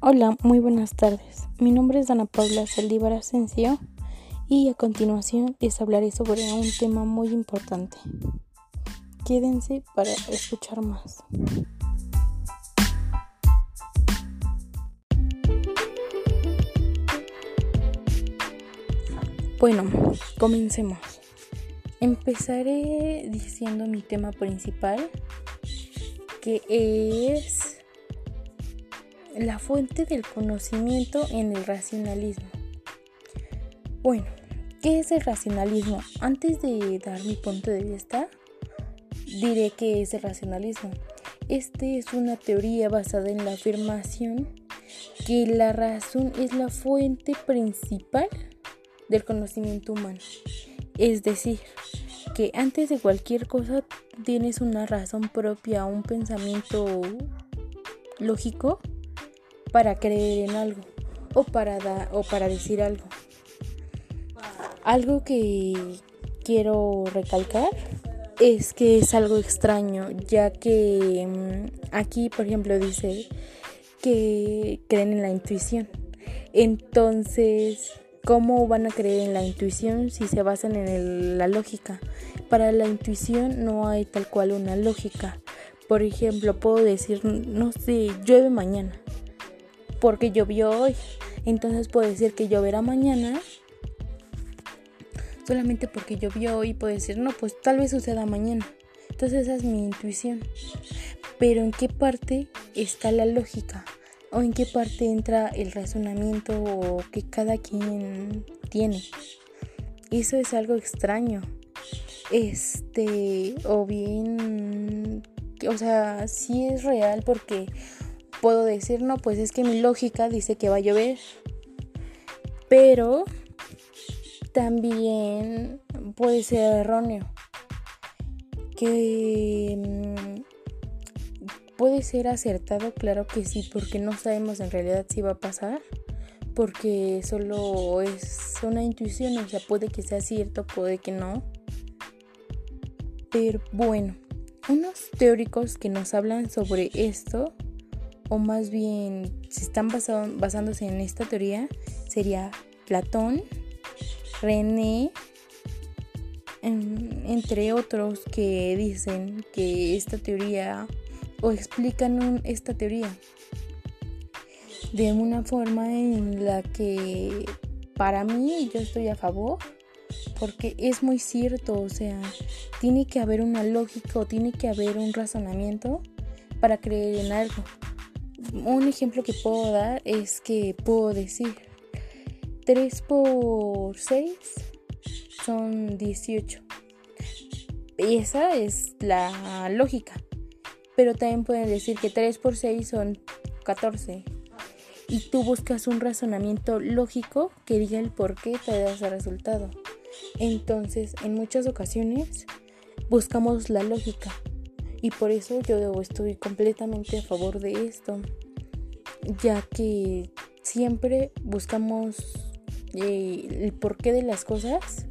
Hola, muy buenas tardes. Mi nombre es Dana Paula Saldívar Asensio y a continuación les hablaré sobre un tema muy importante. Quédense para escuchar más. Bueno, comencemos. Empezaré diciendo mi tema principal, que es la fuente del conocimiento en el racionalismo. Bueno, ¿qué es el racionalismo? Antes de dar mi punto de vista, diré que es el racionalismo. Este es una teoría basada en la afirmación que la razón es la fuente principal del conocimiento humano. Es decir, que antes de cualquier cosa tienes una razón propia, un pensamiento lógico para creer en algo o para, dar o para decir algo. Algo que quiero recalcar es que es algo extraño, ya que mm, aquí, por ejemplo, dice que creen en la intuición. Entonces, ¿cómo van a creer en la intuición si se basan en la lógica? Para la intuición no hay tal cual una lógica. Por ejemplo, puedo decir, no sé, llueve mañana porque llovió hoy. Entonces puedo decir que lloverá mañana. Solamente porque llovió hoy puedo decir, no, pues tal vez suceda mañana. Entonces esa es mi intuición. Pero ¿en qué parte está la lógica? ¿O en qué parte entra el razonamiento que cada quien tiene? Eso es algo extraño. Este, o bien, o sea, sí es real porque puedo decir, no, pues es que mi lógica dice que va a llover. Pero también puede ser erróneo. Que mm, puede ser acertado, claro que sí, porque no sabemos en realidad si va a pasar. Porque solo es una intuición, o sea, puede que sea cierto, puede que no. Pero bueno, unos teóricos que nos hablan sobre esto o más bien si están basándose en esta teoría, sería Platón, René, entre otros que dicen que esta teoría o explican esta teoría. De una forma en la que para mí yo estoy a favor porque es muy cierto, o sea, tiene que haber una lógica o tiene que haber un razonamiento para creer en algo un ejemplo que puedo dar es que puedo decir 3 por 6 son 18. Y esa es la lógica. Pero también pueden decir que 3 por 6 son 14. Y tú buscas un razonamiento lógico que diga el por qué te da ese resultado. Entonces, en muchas ocasiones buscamos la lógica, y por eso yo estoy completamente a favor de esto, ya que siempre buscamos eh, el porqué de las cosas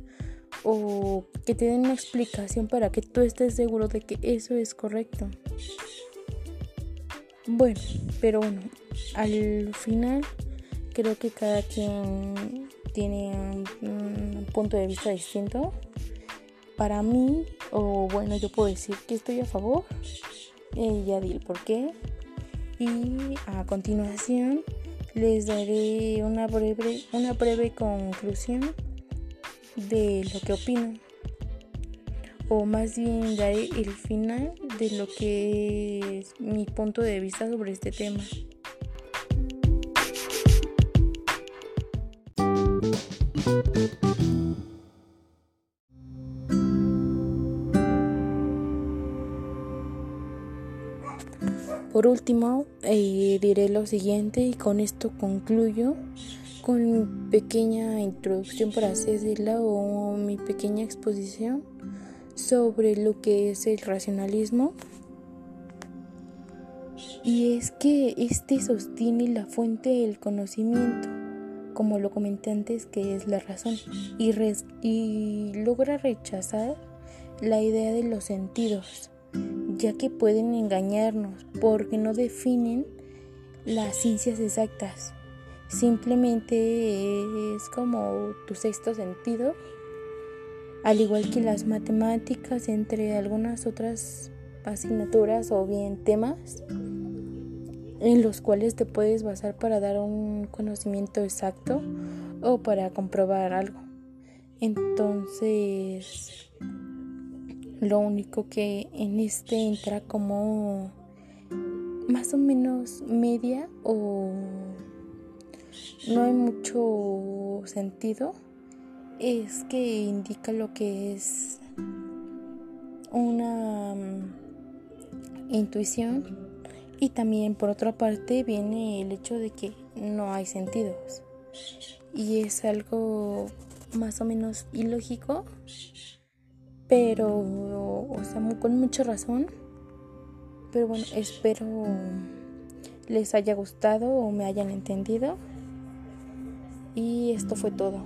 o que te una explicación para que tú estés seguro de que eso es correcto. Bueno, pero bueno, al final creo que cada quien tiene un punto de vista distinto para mí, o bueno, yo puedo decir que estoy a favor, eh, ya di el por qué. Y a continuación les daré una breve, una breve conclusión de lo que opino. O más bien daré el final de lo que es mi punto de vista sobre este tema. Por último, eh, diré lo siguiente y con esto concluyo con pequeña introducción, para así o mi pequeña exposición sobre lo que es el racionalismo. Y es que este sostiene la fuente del conocimiento, como lo comenté antes, que es la razón, y logra rechazar la idea de los sentidos ya que pueden engañarnos porque no definen las ciencias exactas. Simplemente es como tu sexto sentido, al igual que las matemáticas, entre algunas otras asignaturas o bien temas en los cuales te puedes basar para dar un conocimiento exacto o para comprobar algo. Entonces, lo único que en este entra como más o menos media o no hay mucho sentido es que indica lo que es una mm, intuición y también por otra parte viene el hecho de que no hay sentidos. Y es algo más o menos ilógico pero, o sea, con mucha razón. Pero bueno, espero les haya gustado o me hayan entendido. Y esto fue todo.